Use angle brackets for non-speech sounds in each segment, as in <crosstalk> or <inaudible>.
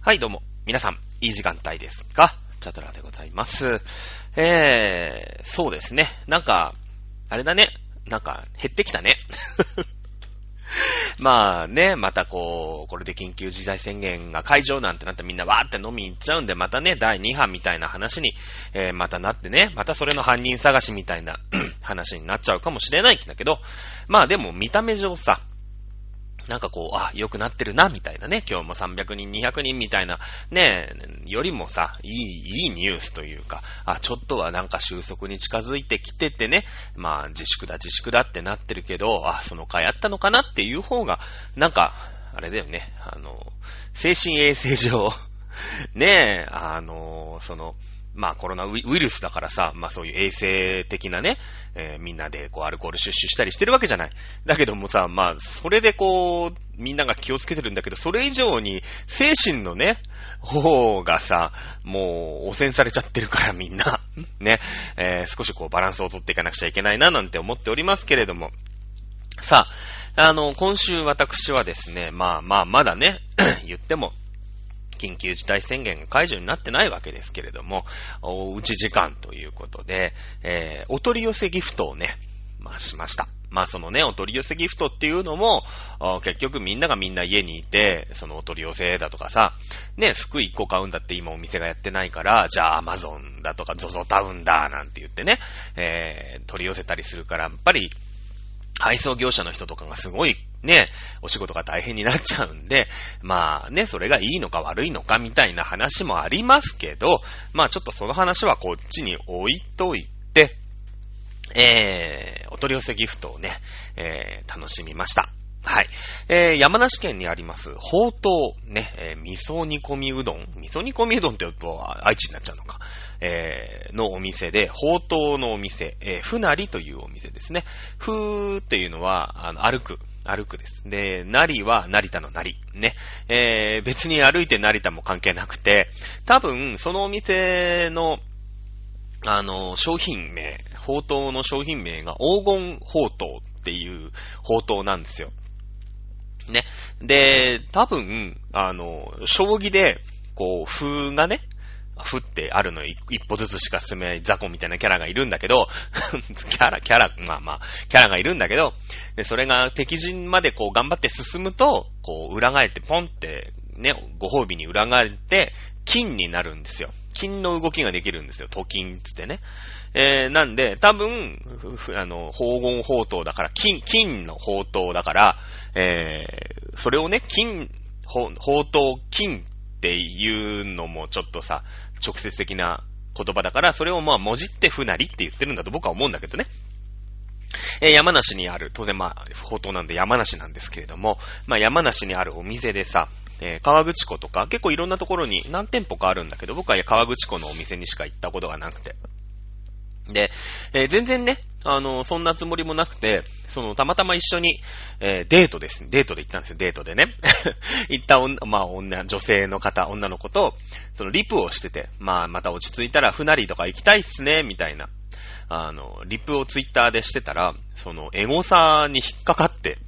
はい、どうも。皆さん、いい時間帯ですか？チャトラでございます。えー、そうですね。なんか、あれだね。なんか、減ってきたね。<laughs> まあね、またこう、これで緊急事態宣言が解除なんてなってみんなわーって飲みに行っちゃうんで、またね、第2波みたいな話に、えー、またなってね、またそれの犯人探しみたいな <clears throat> 話になっちゃうかもしれないんだけど、まあでも見た目上さ、なんかこう、あ、良くなってるな、みたいなね。今日も300人、200人みたいな、ね、よりもさ、いい、いいニュースというか、あ、ちょっとはなんか収束に近づいてきててね、まあ自粛だ、自粛だってなってるけど、あ、その回あったのかなっていう方が、なんか、あれだよね、あの、精神衛生上、<laughs> ねえ、あの、その、まあコロナウイルスだからさ、まあそういう衛生的なね、えーみんなでこうアルコールシュッシュしたりしてるわけじゃない。だけどもさ、まあそれでこう、みんなが気をつけてるんだけど、それ以上に精神のね、方がさ、もう汚染されちゃってるからみんな。<laughs> ね、えー少しこうバランスをとっていかなくちゃいけないななんて思っておりますけれども。さあ、あの、今週私はですね、まあまあまだね、<clears throat> 言っても、緊急事態宣言が解除になってないわけですけれども、おうち時間ということで、えーお取り寄せギフトをね、まあしました。まあそのね、お取り寄せギフトっていうのも、結局みんながみんな家にいて、そのお取り寄せだとかさ、ね、服1個買うんだって今お店がやってないから、じゃあアマゾンだとか ZOZO タウンだなんて言ってね、えー取り寄せたりするから、やっぱり配送業者の人とかがすごいね、お仕事が大変になっちゃうんで、まあね、それがいいのか悪いのかみたいな話もありますけど、まあちょっとその話はこっちに置いといて、えー、お取り寄せギフトをね、えー、楽しみました。はい。えー、山梨県にあります、ほうとう、ね、えー味噌煮込みうどん。味噌煮込みうどんって言うと愛知になっちゃうのか。えー、のお店で、ほうとうのお店、えー、ふなりというお店ですね。ふーっていうのは、あの、歩く。歩くです。で、なりは成田のなり。ね。えー、別に歩いて成田も関係なくて、多分、そのお店の、あの、商品名、ほうとうの商品名が黄金ほうとうっていうほうとうなんですよ。ね。で、多分、あの、将棋で、こう、風がね、降ってあるの一歩ずつしか進めない雑魚みたいなキャラがいるんだけど、<laughs> キャラ、キャラ、まあまあ、キャラがいるんだけど、で、それが敵陣までこう頑張って進むと、こう裏返ってポンって、ね、ご褒美に裏返って、金になるんですよ。金の動きができるんですよ。と金つってね。えー、なんで、多分、あの、黄金宝刀だから、金、金の宝刀だから、えー、それをね、金、宝刀金っていうのもちょっとさ、直接的な言葉だから、それをまあ、もじってふなりって言ってるんだと僕は思うんだけどね。えー山梨にある、当然まあ、宝刀なんで山梨なんですけれども、まあ山梨にあるお店でさ、えー川口湖とか、結構いろんなところに何店舗かあるんだけど、僕は川口湖のお店にしか行ったことがなくて。で、えー全然ね、あの、そんなつもりもなくて、その、たまたま一緒に、えーデートです。デートで行ったんですよ、デートでね。<laughs> 行った女、まあ、女、女性の方、女の子と、その、リプをしてて、まあ、また落ち着いたら、船りとか行きたいっすね、みたいな、あの、リプをツイッターでしてたら、その、エゴサに引っかかって、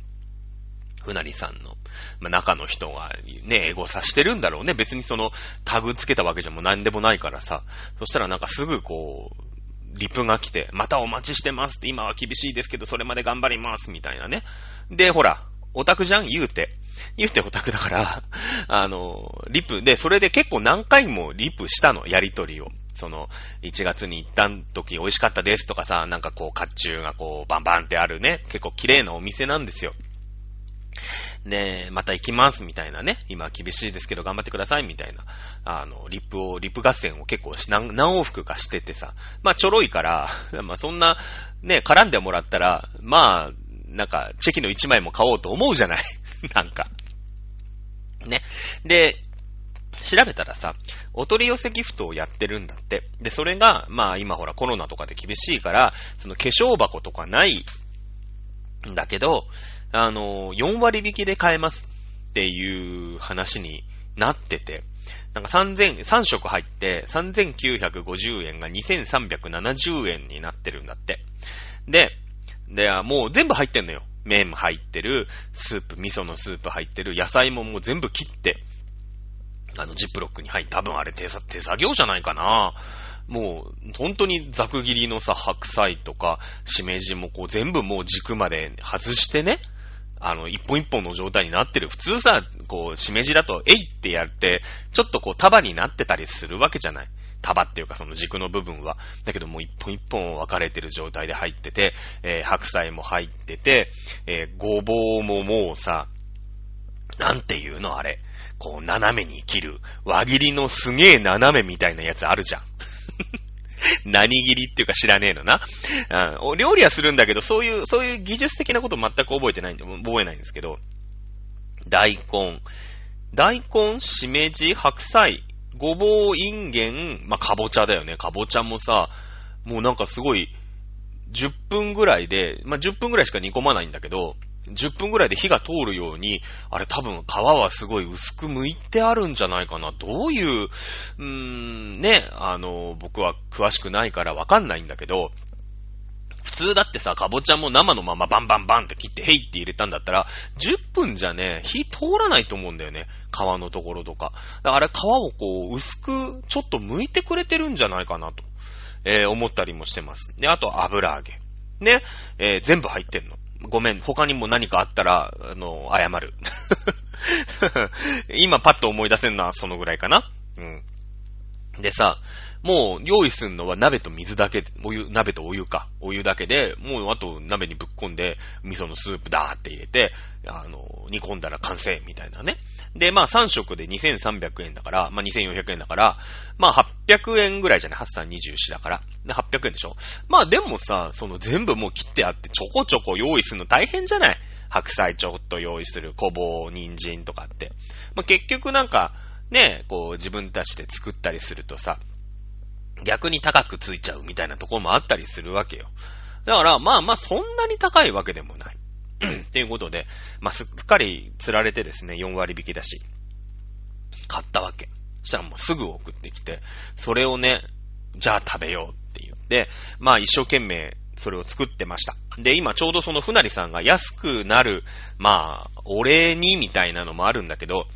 船りさんの、まあ、中の人がね、エゴサしてるんだろうね。別にその、タグつけたわけじゃもう何でもないからさ。そしたらなんかすぐこう、リプが来て、またお待ちしてますって、今は厳しいですけど、それまで頑張ります、みたいなね。で、ほら、オタクじゃん？言うて。言うてオタクだから、<laughs> あの、リプ、で、それで結構何回もリプしたの、やりとりを。その、1月に行った時美味しかったですとかさ、なんかこう、甲冑がこう、バンバンってあるね、結構綺麗なお店なんですよ。ねまた行きます、みたいなね。今厳しいですけど頑張ってください、みたいな。あの、リップを、リップ合戦を結構し何往復かしててさ。まあ、ちょろいから、<laughs> まあ、そんな、ね、絡んでもらったら、まあ、なんか、チェキの1枚も買おうと思うじゃない <laughs> なんか。ね。で、調べたらさ、お取り寄せギフトをやってるんだって。で、それが、まあ今ほらコロナとかで厳しいから、その化粧箱とかないんだけど、あの、4割引きで買えますっていう話になってて、なんか3000、3食入って3950円が2370円になってるんだって。で、で、もう全部入ってんのよ。麺入ってる、スープ、味噌のスープ入ってる、野菜ももう全部切って、あの、ジップロックに入って、多分あれ手作業じゃないかな。もう、本当にざく切りのさ、白菜とか、しめじもこう全部もう軸まで外してね、あの、一本一本の状態になってる。普通さ、こう、しめじだと、えいってやって、ちょっとこう束になってたりするわけじゃない。束っていうかその軸の部分は。だけどもう一本一本分かれてる状態で入ってて、えー、白菜も入ってて、えー、ごぼうももうさ、なんていうのあれ。こう、斜めに切る。輪切りのすげえ斜めみたいなやつあるじゃん。<laughs> 何切りっていうか知らねえのな。うん、料理はするんだけど、そういう、そういう技術的なこと全く覚えてないんで、覚えないんですけど、大根、大根、しめじ、白菜、ごぼう、いんげん、まあ、かぼちゃだよね。かぼちゃもさ、もうなんかすごい、10分ぐらいで、まあ、10分ぐらいしか煮込まないんだけど、10分ぐらいで火が通るように、あれ多分皮はすごい薄く剥いてあるんじゃないかな。どういう、うーん、ね、あの、僕は詳しくないからわかんないんだけど、普通だってさ、かぼちゃも生のままバンバンバンって切って、ヘイって入れたんだったら、10分じゃね、火通らないと思うんだよね。皮のところとか。だから皮をこう、薄く、ちょっと剥いてくれてるんじゃないかなと、えー、思ったりもしてます。で、あと油揚げ。ね、えー、全部入ってんの。ごめん、他にも何かあったら、あの、謝る。<laughs> 今パッと思い出せんのはそのぐらいかな。うん。でさ、もう用意するのは鍋と水だけ、お湯、鍋とお湯か。お湯だけで、もうあと鍋にぶっ込んで、味噌のスープだーって入れて、あの、煮込んだら完成みたいなね。で、まあ3食で2300円だから、まあ2400円だから、まあ800円ぐらいじゃない ?8324 だから。で、800円でしょ？まあでもさ、その全部もう切ってあってちょこちょこ用意するの大変じゃない？白菜ちょっと用意する、ごぼう、人参とかって。まあ結局なんか、ね、こう自分たちで作ったりするとさ、逆に高くついちゃうみたいなところもあったりするわけよ。だから、まあまあそんなに高いわけでもない。<clears throat> っていうことで、まあ、すっかり釣られてですね、4割引きだし、買ったわけ。そしたらもうすぐ送ってきて、それをね、じゃあ食べようって言って、まあ一生懸命それを作ってました。で、今ちょうどその船りさんが安くなる、まあ、お礼にみたいなのもあるんだけど、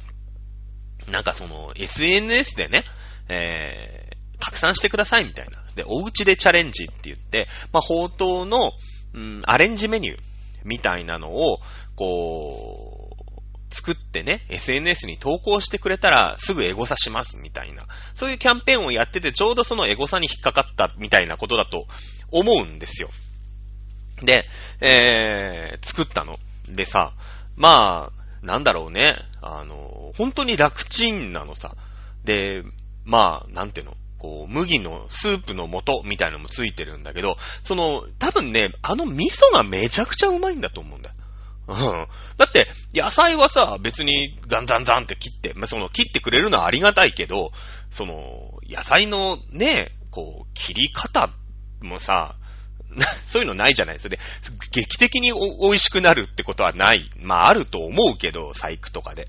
なんかその SNS でね、えー、拡散してくださいみたいな。で、お家でチャレンジって言って、まあ、宝刀の、うん、アレンジメニュー。みたいなのを、こう、作ってね、SNS に投稿してくれたらすぐエゴサしますみたいな。そういうキャンペーンをやっててちょうどそのエゴサに引っかかったみたいなことだと思うんですよ。で、えー、作ったの。でさ、まあ、なんだろうね。あの、本当に楽ちんなのさ。で、まあ、なんていうの？こう、麦のスープの素みたいなのもついてるんだけど、その、多分ね、あの味噌がめちゃくちゃうまいんだと思うんだよ。うん。だって、野菜はさ、別にガンザンザンって切って、まあ、その、切ってくれるのはありがたいけど、その、野菜のね、こう、切り方もさ、<laughs> そういうのないじゃないですか。で、劇的に美味しくなるってことはない。まあ、あると思うけど、細工とかで。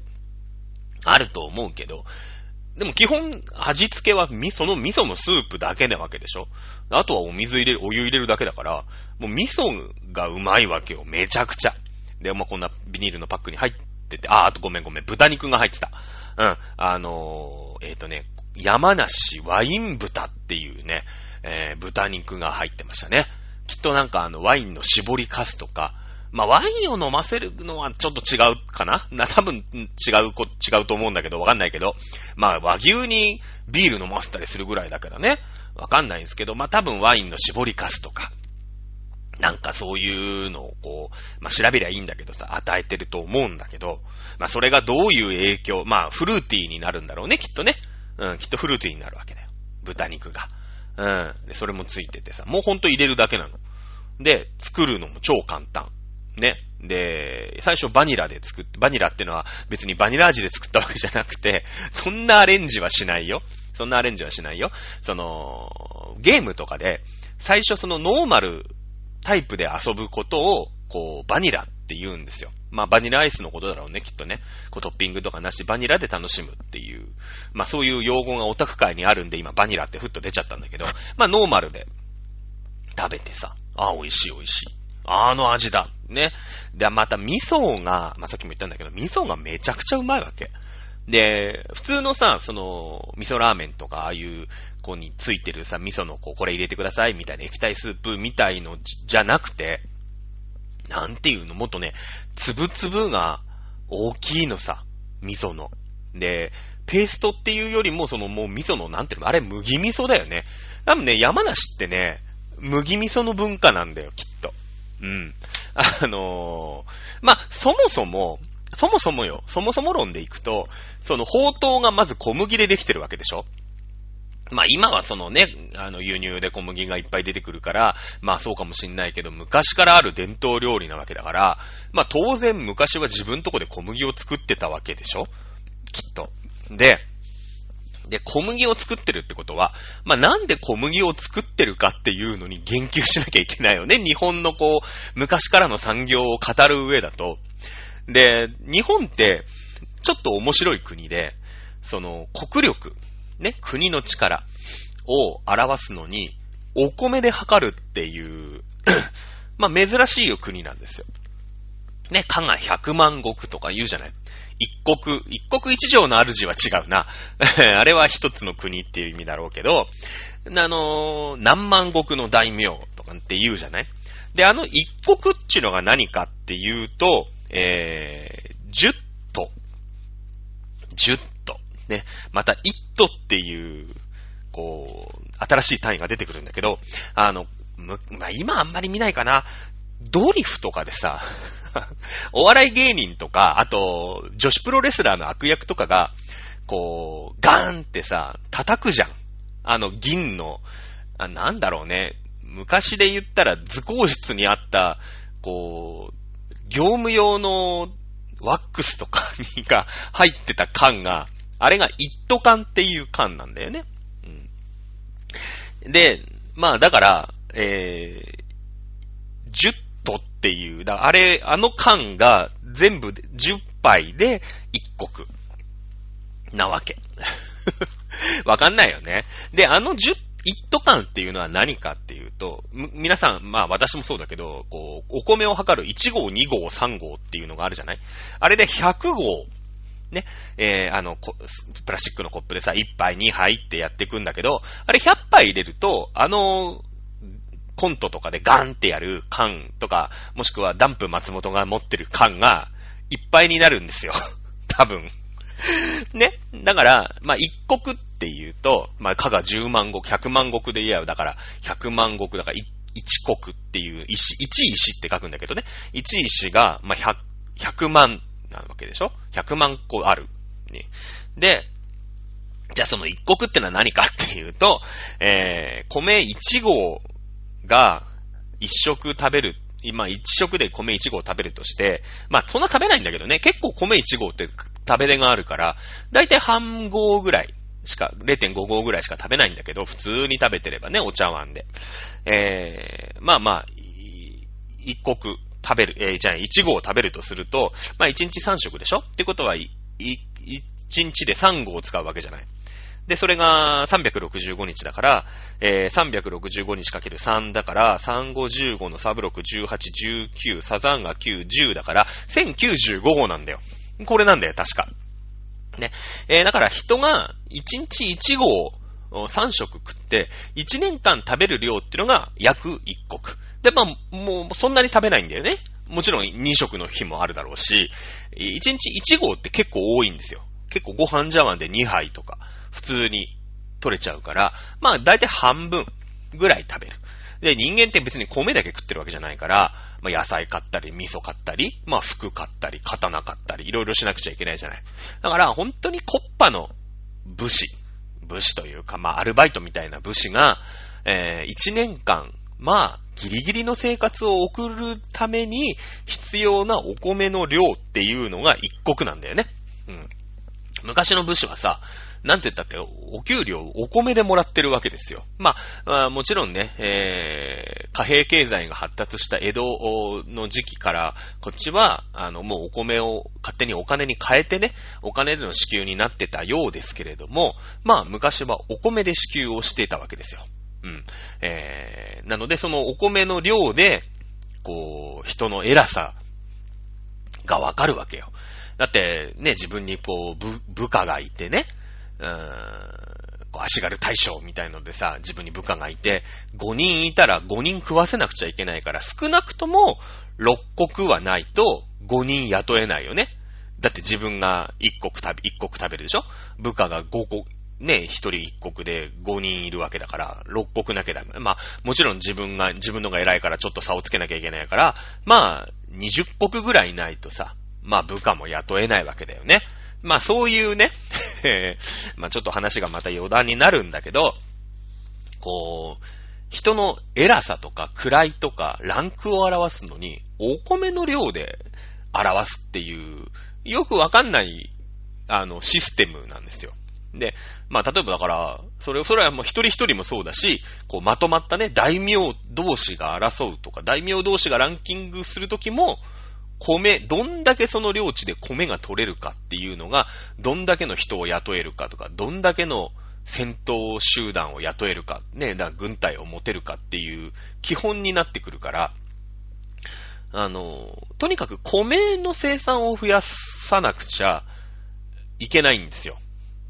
あると思うけど、でも基本、味付けは味噌の味噌のスープだけなわけでしょあとはお水入れる、お湯入れるだけだから、もう味噌がうまいわけよ。めちゃくちゃ。で、まあ、こんなビニールのパックに入ってて、あ、あとごめんごめん、豚肉が入ってた。うん。あのー、えっ、ー、とね、山梨ワイン豚っていうね、えー、豚肉が入ってましたね。きっとなんかあの、ワインの絞りかすとか、まあ、ワインを飲ませるのはちょっと違うかな？な、多分違うこ、違うと思うんだけど、わかんないけど。まあ、和牛にビール飲ませたりするぐらいだからね。わかんないんですけど、まあ、多分ワインの絞りかすとか、なんかそういうのをこう、まあ、調べりゃいいんだけどさ、与えてると思うんだけど、まあ、それがどういう影響、まあ、フルーティーになるんだろうね、きっとね。うん、きっとフルーティーになるわけだよ。豚肉が。うん。それもついててさ、もうほんと入れるだけなの。で、作るのも超簡単。ね。で、最初バニラで作って、バニラってのは別にバニラ味で作ったわけじゃなくて、<laughs> そんなアレンジはしないよ。そんなアレンジはしないよ。その、ゲームとかで、最初そのノーマルタイプで遊ぶことを、こう、バニラって言うんですよ。まあ、バニラアイスのことだろうね、きっとね。こう、トッピングとかなし、バニラで楽しむっていう。まあ、そういう用語がオタク界にあるんで、今、バニラってふっと出ちゃったんだけど、まあ、ノーマルで食べてさ、あ、美味しい美味しい。あの味だ。ね。で、また味噌が、まあ、さっきも言ったんだけど、味噌がめちゃくちゃうまいわけ。で、普通のさ、その、味噌ラーメンとか、ああいう、こについてるさ、味噌のこう、これ入れてください、みたいな液体スープみたいのじゃなくて、なんていうの、もっとね、つぶつぶが大きいのさ、味噌の。で、ペーストっていうよりも、そのもう味噌の、なんていうの、あれ麦味噌だよね。多分ね、山梨ってね、麦味噌の文化なんだよ、きっと。うん。<laughs> あのー、まあ、そもそも、そもそもよ、そもそも論でいくと、その、宝刀がまず小麦でできてるわけでしょまあ今はそのね、あの輸入で小麦がいっぱい出てくるから、まあそうかもしんないけど、昔からある伝統料理なわけだから、まあ当然昔は自分とこで小麦を作ってたわけでしょ？きっと。で、で、小麦を作ってるってことは、まあ、なんで小麦を作ってるかっていうのに言及しなきゃいけないよね。日本のこう、昔からの産業を語る上だと。で、日本って、ちょっと面白い国で、その、国力、ね、国の力を表すのに、お米で測るっていう <clears throat> まあ、珍しいよ国なんですよ。ね、加賀百万石とか言うじゃない。一国、一国一条の主は違うな。<laughs> あれは一つの国っていう意味だろうけど、あのー、何万国の大名とかって言うじゃないで、あの一国っていうのが何かっていうと、えー、十都。十。ね。また、一都っていう、こう、新しい単位が出てくるんだけど、あの、まあ、今あんまり見ないかな。ドリフとかでさ、<laughs> お笑い芸人とか、あと、女子プロレスラーの悪役とかが、こう、ガーンってさ、叩くじゃん。あの、銀の、あなんだろうね。昔で言ったら図工室にあった、こう、業務用のワックスとかにが入ってた缶が、あれが一斗缶っていう缶なんだよね。うん。で、まあだから、えー、10っていう、だあれ、あの缶が全部で10杯で1国なわけ。<laughs> わかんないよね。で、あの10、一斗缶っていうのは何かっていうと、皆さん、まあ私もそうだけど、こう、お米を測る1号、2号、3号っていうのがあるじゃない？あれで100号、ね、えー、あの、プラスチックのコップでさ、1杯、2杯ってやっていくんだけど、あれ100杯入れると、あの、コントとかでガンってやる缶とか、もしくはダンプ松本が持ってる缶がいっぱいになるんですよ。<laughs> 多分。ね。だから、まあ、一国っていうと、まあ、加が10万石、100万石で言えば、だから、100万石だから、一国っていう石、一石って書くんだけどね。一石が、まあ、100、100万なわけでしょ ?100 万個ある。ね。で、じゃあその一国ってのは何かっていうと、えー、米1号が一食食べる、今一食で米一合食べるとして、まあそんな食べないんだけどね、結構米一合って食べれがあるから、だいたい半合ぐらいしか、0.5合ぐらいしか食べないんだけど、普通に食べてればね、お茶碗で。えー、まあまあ、一国食べる、えー、じゃあ一合食べるとすると、まあ一日三食でしょ？ってことは、い、一日で三合使うわけじゃない。で、それが365日だから、えー、365日かける3だから、3515のサブロク18、19、サザンが9、10だから、1095号なんだよ。これなんだよ、確か。ね。えー、だから人が1日1号3食食って、1年間食べる量っていうのが約1国。で、まあ、もうそんなに食べないんだよね。もちろん2食の日もあるだろうし、1日1号って結構多いんですよ。結構ご飯茶碗で2杯とか。普通に取れちゃうから、まあ大体半分ぐらい食べる。で、人間って別に米だけ食ってるわけじゃないから、まあ野菜買ったり、味噌買ったり、まあ服買ったり、刀買ったり、いろいろしなくちゃいけないじゃない。だから本当にコッパの武士、武士というか、まあアルバイトみたいな武士が、えー、1年間、まあ、ギリギリの生活を送るために必要なお米の量っていうのが一国なんだよね。うん。昔の武士はさ、なんて言ったっけ、お給料、お米でもらってるわけですよ。まあ、もちろんね、えー、貨幣経済が発達した江戸の時期から、こっちは、あの、もうお米を勝手にお金に変えてね、お金での支給になってたようですけれども、まあ、昔はお米で支給をしていたわけですよ。うん。えー、なので、そのお米の量で、こう、人の偉さがわかるわけよ。だってね、自分にこう、部、部下がいてね、うーん、こう足軽大将みたいのでさ、自分に部下がいて、5人いたら5人食わせなくちゃいけないから、少なくとも6国はないと5人雇えないよね。だって自分が1国食べ、1国食べるでしょ？部下が5個、ね、1人1国で5人いるわけだから、6国なきゃダメ。まあ、もちろん自分が、自分のが偉いからちょっと差をつけなきゃいけないから、まあ、20国ぐらいないとさ、まあ部下も雇えないわけだよね。まあそういうね、<laughs> まあちょっと話がまた余談になるんだけど、こう、人の偉さとか位とかランクを表すのに、お米の量で表すっていう、よくわかんない、あの、システムなんですよ。で、まあ、例えばだから、それ、それはもう一人一人もそうだし、こう、まとまったね、大名同士が争うとか、大名同士がランキングするときも、米、どんだけその領地で米が取れるかっていうのが、どんだけの人を雇えるかとか、どんだけの戦闘集団を雇えるか、ね、だ軍隊を持てるかっていう基本になってくるから、あの、とにかく米の生産を増やさなくちゃいけないんですよ。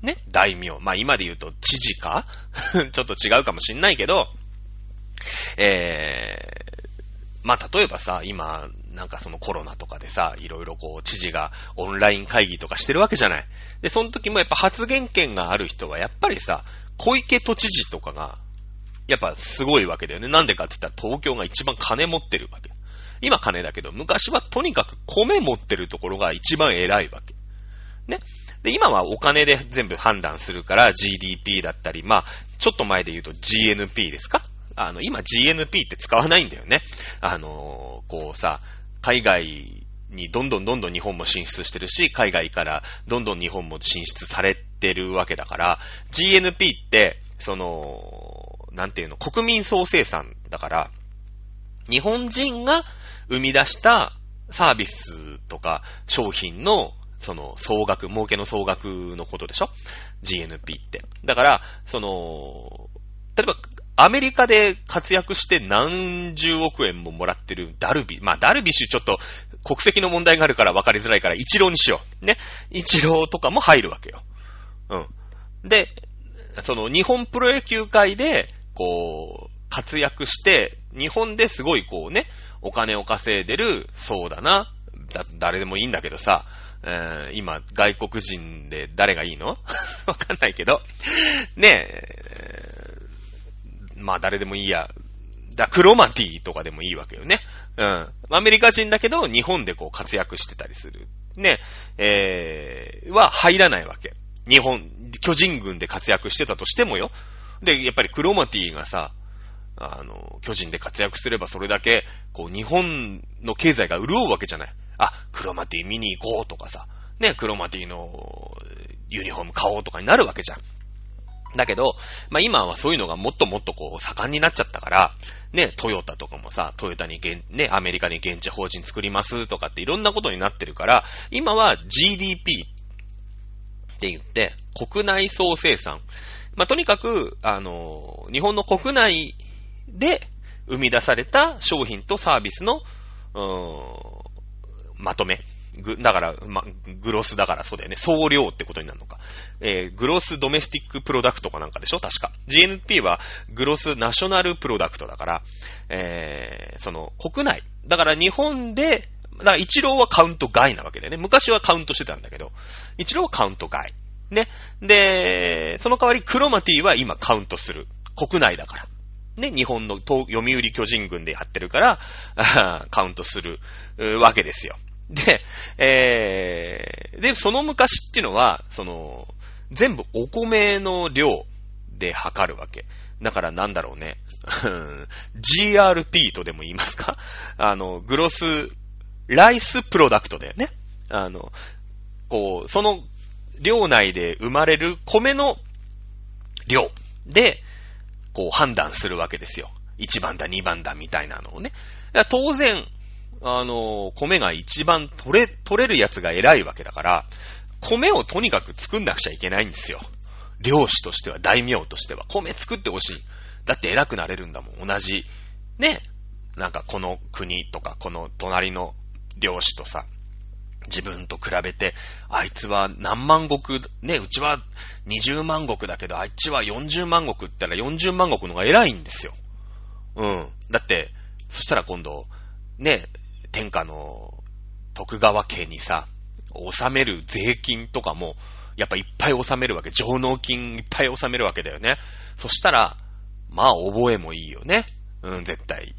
ね、大名。まあ今で言うと知事か？<laughs> ちょっと違うかもしんないけど、えー、まあ例えばさ、今、なんかそのコロナとかでさ、いろいろこう知事がオンライン会議とかしてるわけじゃない。で、その時もやっぱ発言権がある人はやっぱりさ、小池都知事とかが、やっぱすごいわけだよね。なんでかって言ったら東京が一番金持ってるわけ。今金だけど、昔はとにかく米持ってるところが一番偉いわけ。ね。で、今はお金で全部判断するから GDP だったり、まあ、ちょっと前で言うと GNP ですか？あの、今 GNP って使わないんだよね。あのー、こうさ、海外にどんどんどんどん日本も進出してるし、海外からどんどん日本も進出されてるわけだから、GNP って、その、なんていうの、国民総生産だから、日本人が生み出したサービスとか商品のその総額、儲けの総額のことでしょ ?GNP って。だから、その、例えば、アメリカで活躍して何十億円ももらってるダルビ、まあダルビッシュちょっと国籍の問題があるから分かりづらいから一郎にしよう。ね。一郎とかも入るわけよ。うん。で、その日本プロ野球界で、こう、活躍して、日本ですごいこうね、お金を稼いでる、そうだな、だ、誰でもいいんだけどさ、えー、今、外国人で誰がいいの？<laughs> わかんないけど、ねえ、まあ誰でもいいや。だ、クロマティとかでもいいわけよね。うん。アメリカ人だけど、日本でこう活躍してたりする。ね、えー、は入らないわけ。日本、巨人軍で活躍してたとしてもよ。で、やっぱりクロマティがさ、あの、巨人で活躍すればそれだけ、こう、日本の経済が潤うわけじゃない。あ、クロマティ見に行こうとかさ、ね、クロマティのユニフォーム買おうとかになるわけじゃん。だけど、まあ、今はそういうのがもっともっとこう盛んになっちゃったから、ね、トヨタとかもさ、トヨタに現、ね、アメリカに現地法人作りますとかっていろんなことになってるから、今は GDP って言って、国内総生産。まあ、とにかく、あの、日本の国内で生み出された商品とサービスの、うーん、まとめ。ぐ、だから、ま、 gross だからそうだよね。総量ってことになるのか。えー、 Gross Domestic Product かなんかでしょ？確か。GNP はグロスナショナルプロダクトだから、えー、その、国内。だから日本で、だから一郎はカウント外なわけだよね。昔はカウントしてたんだけど、一郎はカウント外。ね。で、その代わりクロマティは今カウントする。国内だから。ね、日本の読売巨人軍でやってるから、<laughs> カウントするわけですよ。で、えー、で、その昔っていうのは、その、全部お米の量で測るわけ。だからなんだろうね。<laughs> GRP とでも言いますか？あの、グロス、ライスプロダクトだよね。あの、こう、その量内で生まれる米の量で、こう判断するわけですよ。1番だ、2番だ、みたいなのをね。当然、あの、米が一番取れ、取れるやつが偉いわけだから、米をとにかく作んなくちゃいけないんですよ。漁師としては、大名としては。米作ってほしい。だって偉くなれるんだもん。同じ、ね。なんかこの国とか、この隣の漁師とさ、自分と比べて、あいつは何万石、ね、うちは20万石だけど、あいつは40万石って言ったら40万石の方が偉いんですよ。うん。だって、そしたら今度、ね、天下の徳川家にさ、納める税金とかも、やっぱいっぱい納めるわけ。上納金いっぱい納めるわけだよね。そしたら、まあ覚えもいいよね。うん、絶対。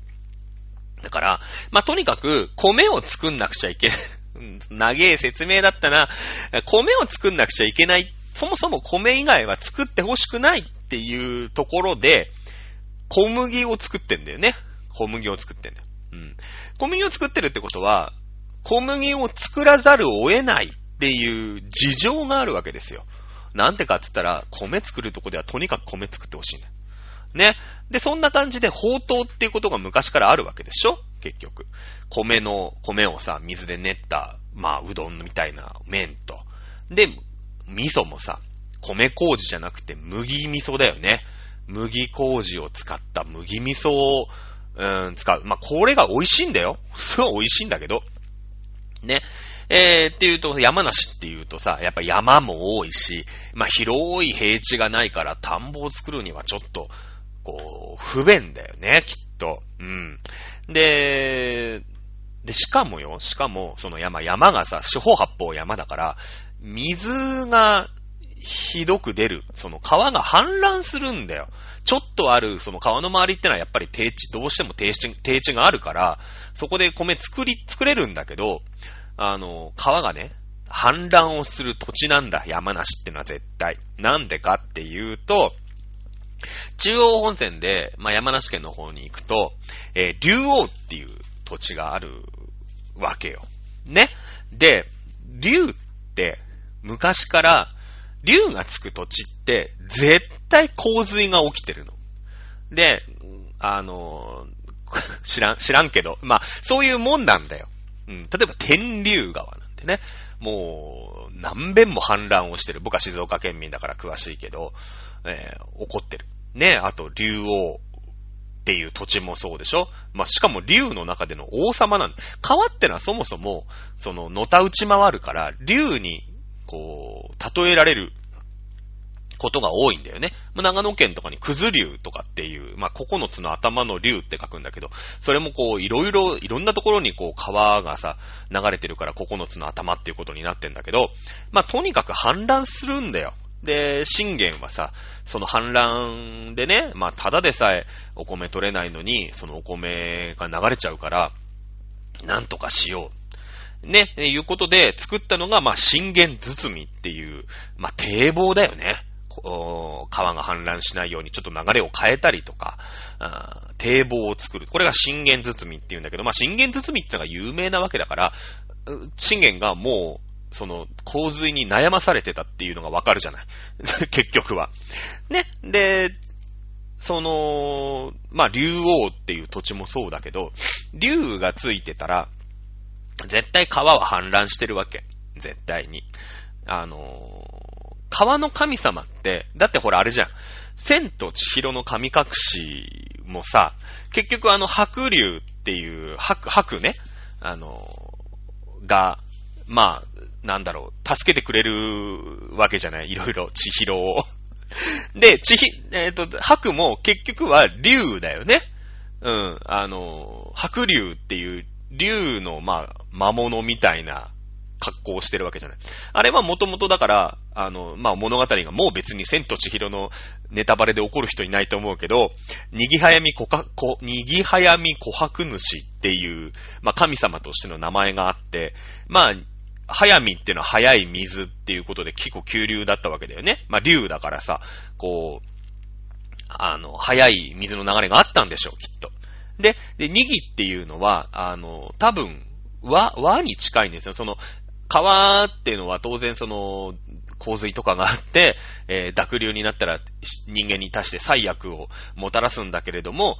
だから、まあとにかく、米を作んなくちゃいけない。長え説明だったな。米を作んなくちゃいけない。そもそも米以外は作ってほしくないっていうところで、小麦を作ってんだよね。小麦を作ってんだよ。うん。小麦を作ってるってことは、小麦を作らざるを得ないっていう事情があるわけですよ。なんてかって言ったら、米作るとこではとにかく米作ってほしいんだよ。ね。で、そんな感じで、宝刀っていうことが昔からあるわけでしょ結局。米の、米をさ、水で練った、まあ、うどんみたいな麺と。で、味噌もさ、米麹じゃなくて麦味噌だよね。麦麹を使った麦味噌を、うん、使う。まあ、これが美味しいんだよ。すごい美味しいんだけど。ね。えー、っていうと、山梨っていうとさ、やっぱ山も多いし、まあ、広い平地がないから田んぼを作るにはちょっと、こう、不便だよね、きっと。うん。で、で、しかもよ、しかも、その山、山がさ、四方八方山だから、水がひどく出る。その川が氾濫するんだよ。ちょっとある、その川の周りってのはやっぱり低地、どうしても低地、低地があるから、そこで米作り、作れるんだけど、あの、川がね、氾濫をする土地なんだ、山梨ってのは絶対。なんでかっていうと、中央本線で、まあ、山梨県の方に行くと、えー、竜王っていう土地があるわけよ。ね。で、竜って、昔から、竜がつく土地って、絶対洪水が起きてるの。で、あの、<laughs> 知らん、知らんけど、まあ、そういうもんなんだよ。うん。例えば、天竜川なんてね。もう、何遍も氾濫をしてる。僕は静岡県民だから詳しいけど、えー、起こってる。ね、あと、竜王っていう土地もそうでしょ？まあ、しかも竜の中での王様なんだ。川ってのはそもそも、その、のた打ち回るから、竜に、こう、例えられることが多いんだよね。長野県とかにくず竜とかっていう、まあ、9つの頭の竜って書くんだけど、それもこう、いろいろ、いろんなところにこう、川がさ、流れてるから9つの頭っていうことになってんだけど、まあ、とにかく氾濫するんだよ。で、信玄はさ、その反乱でね、まあ、ただでさえお米取れないのに、そのお米が流れちゃうから、なんとかしよう。ね、いうことで作ったのが、まあ、信玄包みっていう、まあ、堤防だよね。川が氾濫しないようにちょっと流れを変えたりとか、堤防を作る。これが信玄包みっていうんだけど、まあ、信玄包みってのが有名なわけだから、信玄がもう、その、洪水に悩まされてたっていうのがわかるじゃない。<laughs> 結局は。ね。で、その、まあ、竜王っていう土地もそうだけど、竜がついてたら、絶対川は氾濫してるわけ。絶対に。あの川の神様って、だってほらあれじゃん。千と千尋の神隠しもさ、結局あの白竜っていう、白、白ね、あのが、まあ、なんだろう、助けてくれるわけじゃない？いろいろ、千尋を。<laughs> で、千尋、えっ、ー、と、白も結局は竜だよね。うん、あの、白竜っていう竜の、まあ、魔物みたいな格好をしてるわけじゃない。あれはもともとだから、あの、まあ、物語がもう別に千と千尋のネタバレで怒る人いないと思うけど、にぎはやみこか、こ、にぎはやみ琥珀主っていう、まあ、神様としての名前があって、まあ、早見っていうのは早い水っていうことで結構急流だったわけだよね。まあ、流だからさ、こう、あの、早い水の流れがあったんでしょう、きっと。で、で、にぎっていうのは、あの、多分、和、和に近いんですよ。その、川っていうのは当然その、洪水とかがあって、えー、濁流になったら人間に対して最悪をもたらすんだけれども、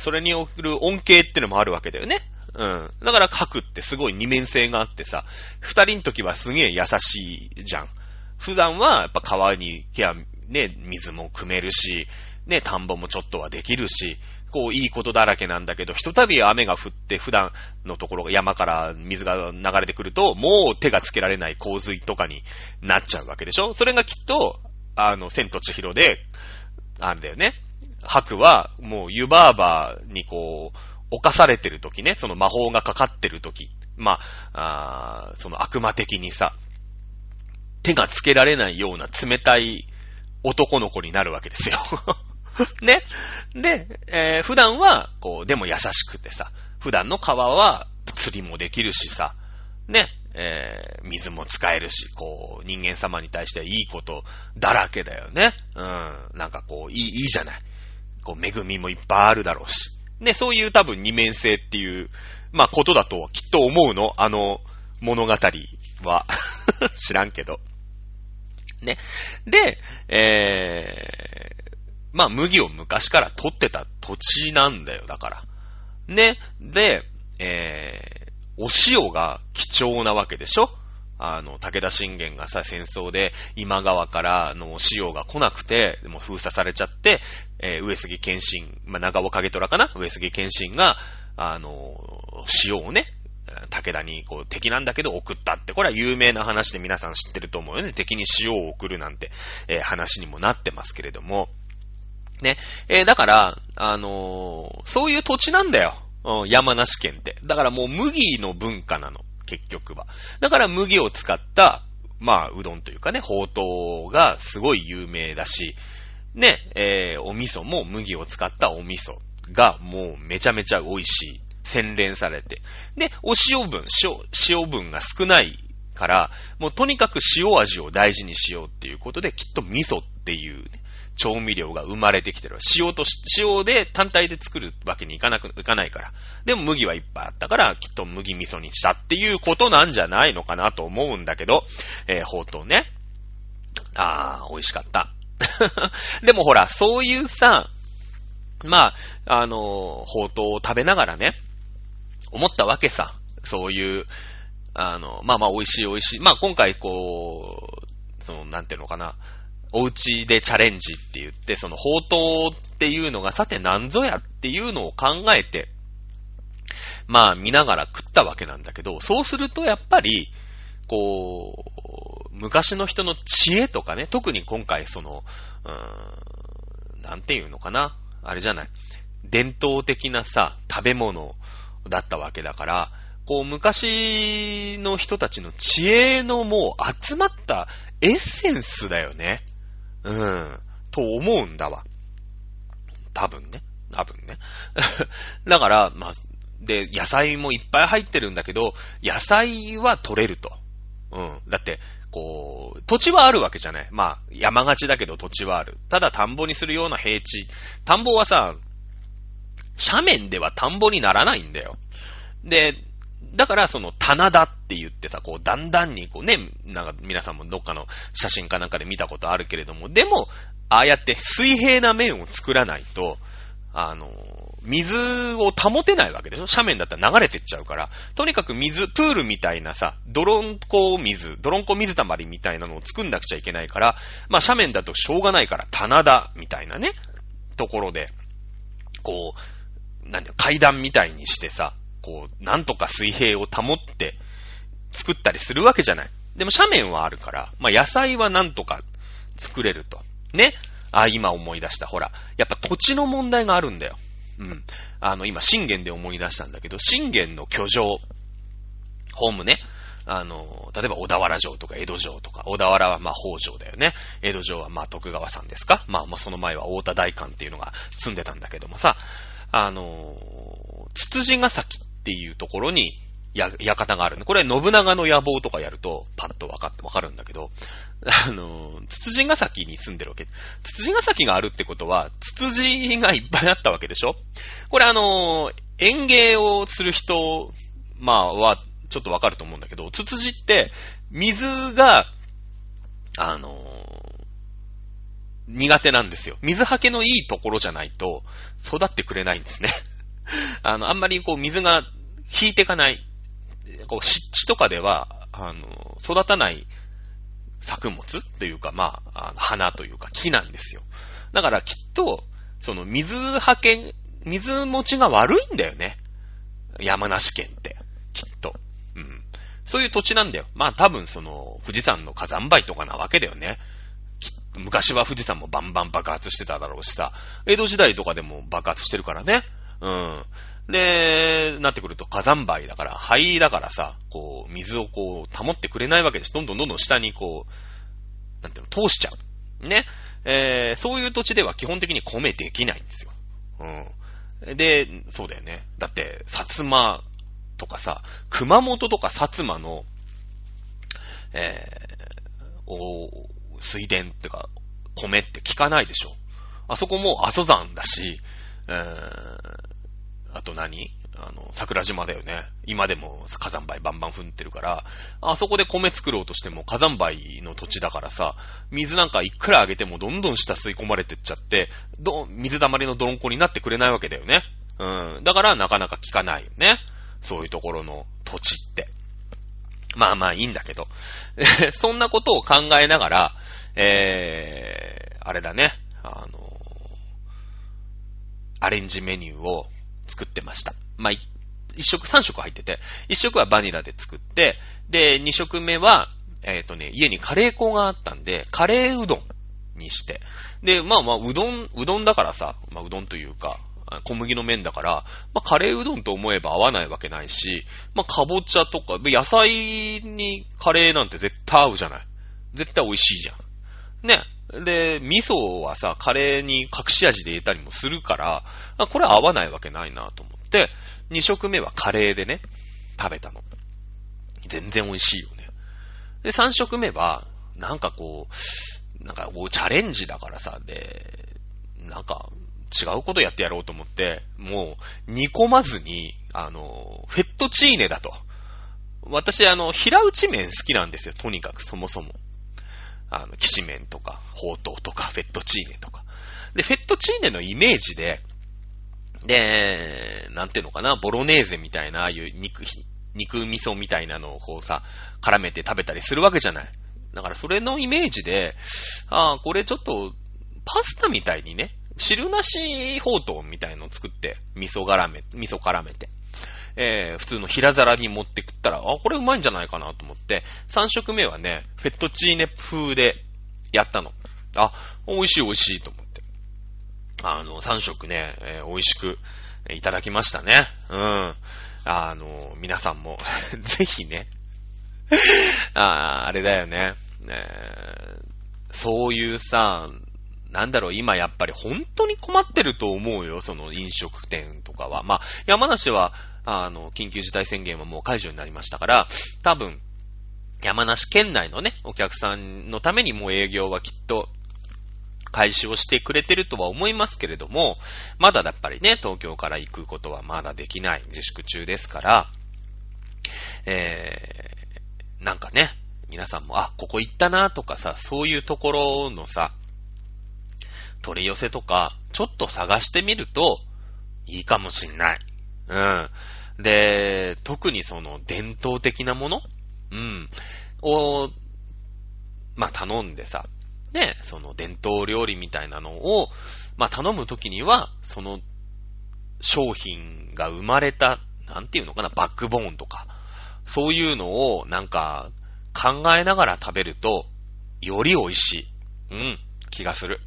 それによる恩恵っていうのもあるわけだよね。うん。だから核ってすごい二面性があってさ、二人の時はすげえ優しいじゃん。普段はやっぱ川に、ケア、ね、水も汲めるし、ね、田んぼもちょっとはできるし、こう、いいことだらけなんだけど、ひとたび雨が降って普段のところが山から水が流れてくると、もう手がつけられない洪水とかになっちゃうわけでしょそれがきっと、あの、千と千尋で、あれだよね。白は、もう湯婆婆にこう、犯されてる時ね、その魔法がかかってる時、まあ、あその悪魔的にさ、手がつけられないような冷たい男の子になるわけですよ <laughs> ね。で、えー、普段は、こう、でも優しくてさ、普段の川は釣りもできるしさ、ね、えー、水も使えるし、こう、人間様に対してはいいことだらけだよね。うん。なんかこう、いい、いいじゃない。こう、恵みもいっぱいあるだろうし。ね、そういう多分二面性っていう、まあ、ことだときっと思うの。あの、物語は。<laughs> 知らんけど。ね。で、えー、まあ、麦を昔から取ってた土地なんだよ、だから。ね。で、えー、お塩が貴重なわけでしょあの、武田信玄がさ、戦争で今川からのお塩が来なくて、もう封鎖されちゃって、えー、上杉謙信、まあ、長尾影虎かな？上杉謙信が、あの、塩をね、武田にこう敵なんだけど送ったって、これは有名な話で皆さん知ってると思うよね。敵に塩を送るなんて、えー、話にもなってますけれども。ね。えー、だから、あのー、そういう土地なんだよ。うん、山梨県って。だからもう麦の文化なの。結局は。だから麦を使った、まあ、うどんというかね、ほうとうがすごい有名だし、ね、えー、お味噌も麦を使ったお味噌がもうめちゃめちゃ美味しい。洗練されて。で、お塩分、塩、塩分が少ないから、もうとにかく塩味を大事にしようっていうことで、きっと味噌っていう、ね、調味料が生まれてきてる。塩とし、塩で単体で作るわけにいかなく、いかないから。でも麦はいっぱいあったから、きっと麦味噌にしたっていうことなんじゃないのかなと思うんだけど、えー、ほうとうね。あー、美味しかった。<laughs> でもほら、そういうさ、まあ、あのー、ほうとうを食べながらね、思ったわけさ。そういう、あの、まあまあ美味しい美味しい。まあ今回こう、その、なんていうのかな。お家でチャレンジって言って、その、宝刀っていうのがさて何ぞやっていうのを考えて、まあ見ながら食ったわけなんだけど、そうするとやっぱり、こう、昔の人の知恵とかね、特に今回その、うーん、なんていうのかな。あれじゃない。伝統的なさ、食べ物だったわけだから、こう昔の人たちの知恵のもう集まったエッセンスだよね。うん。と思うんだわ。多分ね。多分ね。<laughs> だから、まあ、で、野菜もいっぱい入ってるんだけど、野菜は取れると。うん。だって、こう、土地はあるわけじゃない。まあ、山がちだけど土地はある。ただ田んぼにするような平地。田んぼはさ、斜面では田んぼにならないんだよ。で、だからその棚田って言ってさ、こうだんだんにこうね、なんか皆さんもどっかの写真かなんかで見たことあるけれども、でも、ああやって水平な面を作らないと、あの、水を保てないわけでしょ？斜面だったら流れてっちゃうから。とにかく水、プールみたいなさ、泥んこ水、泥んこ水たまりみたいなのを作んなくちゃいけないから、まあ斜面だとしょうがないから棚田みたいなね、ところで、こう、何階段みたいにしてさ、こう、なんとか水平を保って作ったりするわけじゃない。でも斜面はあるから、まあ野菜はなんとか作れると。ね。あ、今思い出した。ほら。やっぱ土地の問題があるんだよ。うん。あの、今、信玄で思い出したんだけど、信玄の居城、ホームね。あの、例えば小田原城とか江戸城とか、小田原はまあ北条だよね。江戸城はまあ徳川さんですか？まあまあその前は大田大官っていうのが住んでたんだけどもさ、あの、つつじが崎っていうところに、や、館があるね。これ、信長の野望とかやると、パッとわかって、わかるんだけど、あの、つつじが崎に住んでるわけ。つつじが崎があるってことは、つつじがいっぱいあったわけでしょ？これあの、園芸をする人、まあ、は、ちょっとわかると思うんだけど、つつじって、水が、あの、苦手なんですよ。水はけのいいところじゃないと、育ってくれないんですね。<laughs> あの、あんまりこう水が引いていかない、こう湿地とかでは、あの、育たない作物というか、まあ、あの花というか木なんですよ。だからきっと、その水はけ水持ちが悪いんだよね。山梨県って。きっと。うん。そういう土地なんだよ。まあ多分その、富士山の火山灰とかなわけだよね。昔は富士山もバンバン爆発してただろうしさ、江戸時代とかでも爆発してるからね。うん。で、なってくると火山灰だから、灰だからさ、こう、水をこう、保ってくれないわけです。どんどんどんどん下にこう、なんていうの、通しちゃう。ね。えー、そういう土地では基本的に米できないんですよ。うん。で、そうだよね。だって、薩摩とかさ、熊本とか薩摩の、えー、お、水田ってか、米って聞かないでしょ。あそこも阿蘇山だし、え、あと何？あの、桜島だよね。今でも火山灰バンバン降ってるから、あそこで米作ろうとしても火山灰の土地だからさ、水なんかいくらあげてもどんどん下吸い込まれてっちゃって、ど、水溜まりの泥んこになってくれないわけだよね。うん。だからなかなか効かないよね。そういうところの土地って。まあまあいいんだけど。<laughs> そんなことを考えながら、えー、あれだね、あの、アレンジメニューを作ってました。まあ、一食、三食入ってて、一食はバニラで作って、で、二食目は、えっ、ー、とね、家にカレー粉があったんで、カレーうどんにして、で、まあまあ、うどん、うどんだからさ、まあ、うどんというか、小麦の麺だから、まあ、カレーうどんと思えば合わないわけないし、まあ、かぼちゃとか、野菜にカレーなんて絶対合うじゃない。絶対美味しいじゃん。ね。で、味噌はさ、カレーに隠し味で入れたりもするから、これ合わないわけないなと思って、二食目はカレーでね、食べたの。全然美味しいよね。で、三食目は、なんかこう、なんかこう、チャレンジだからさ、で、なんか、違うことやってやろうと思って、もう、煮込まずに、あの、フェットチーネだと。私、あの、平打ち麺好きなんですよ、とにかく、そもそも。あの、きし麺とか、ほうとうとか、フェットチーネとか。で、フェットチーネのイメージで、で、なんていうのかな、ボロネーゼみたいな、ああいう肉、肉味噌みたいなのをこうさ、絡めて食べたりするわけじゃない。だからそれのイメージで、ああ、これちょっと、パスタみたいにね、汁なしほうとうみたいのを作って、味噌絡め、味噌絡めて、えー、普通の平皿に持って食ったら、あ、これうまいんじゃないかなと思って、3食目はね、フェットチーネ風でやったの。あ、美味しい美味しいと思って。あの、3食ね、えー、美味しくいただきましたね。うん。あの、皆さんも <laughs> ぜひね <laughs> あ、あれだよね。えー、そういうさ、なんだろう、今やっぱり本当に困ってると思うよ、その飲食店とかは。まあ、山梨は、あの、緊急事態宣言はもう解除になりましたから、多分、山梨県内のね、お客さんのためにもう営業はきっと開始をしてくれてるとは思いますけれども、まだやっぱりね、東京から行くことはまだできない自粛中ですから、えー、なんかね、皆さんも、あ、ここ行ったなとかさ、そういうところのさ、取り寄せとか、ちょっと探してみると、いいかもしんない。うん。で、特にその伝統的なもの？うん。を、まあ、頼んでさ、ね、その伝統料理みたいなのを、まあ、頼むときには、その商品が生まれた、なんていうのかな、バックボーンとか、そういうのをなんか考えながら食べると、より美味しい。うん、気がする。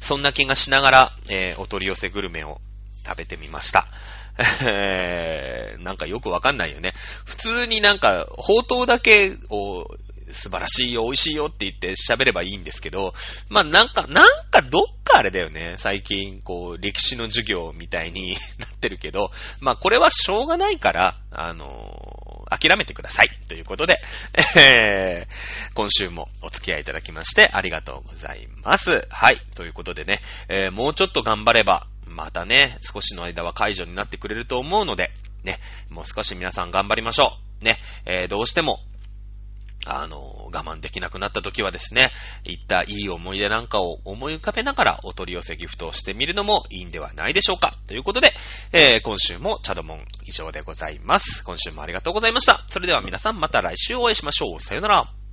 そんな気がしながら、えー、お取り寄せグルメを食べてみました。えー、なんかよくわかんないよね。普通になんか、宝刀だけを素晴らしいよ、美味しいよって言って喋ればいいんですけど、まあなんか、なんかどっかあれだよね。最近、こう、歴史の授業みたいに <laughs> なってるけど、まあこれはしょうがないから、あの、諦めてください。ということで、えー、今週もお付き合いいただきましてありがとうございます。はい。ということでね、えー、もうちょっと頑張れば、またね、少しの間は解除になってくれると思うので、ね、もう少し皆さん頑張りましょう。ね、えー、どうしても、あの、我慢できなくなった時はですね、いったいい思い出なんかを思い浮かべながらお取り寄せギフトをしてみるのもいいんではないでしょうか。ということで、えー、今週もチャドモン以上でございます。今週もありがとうございました。それでは皆さんまた来週お会いしましょう。さよなら。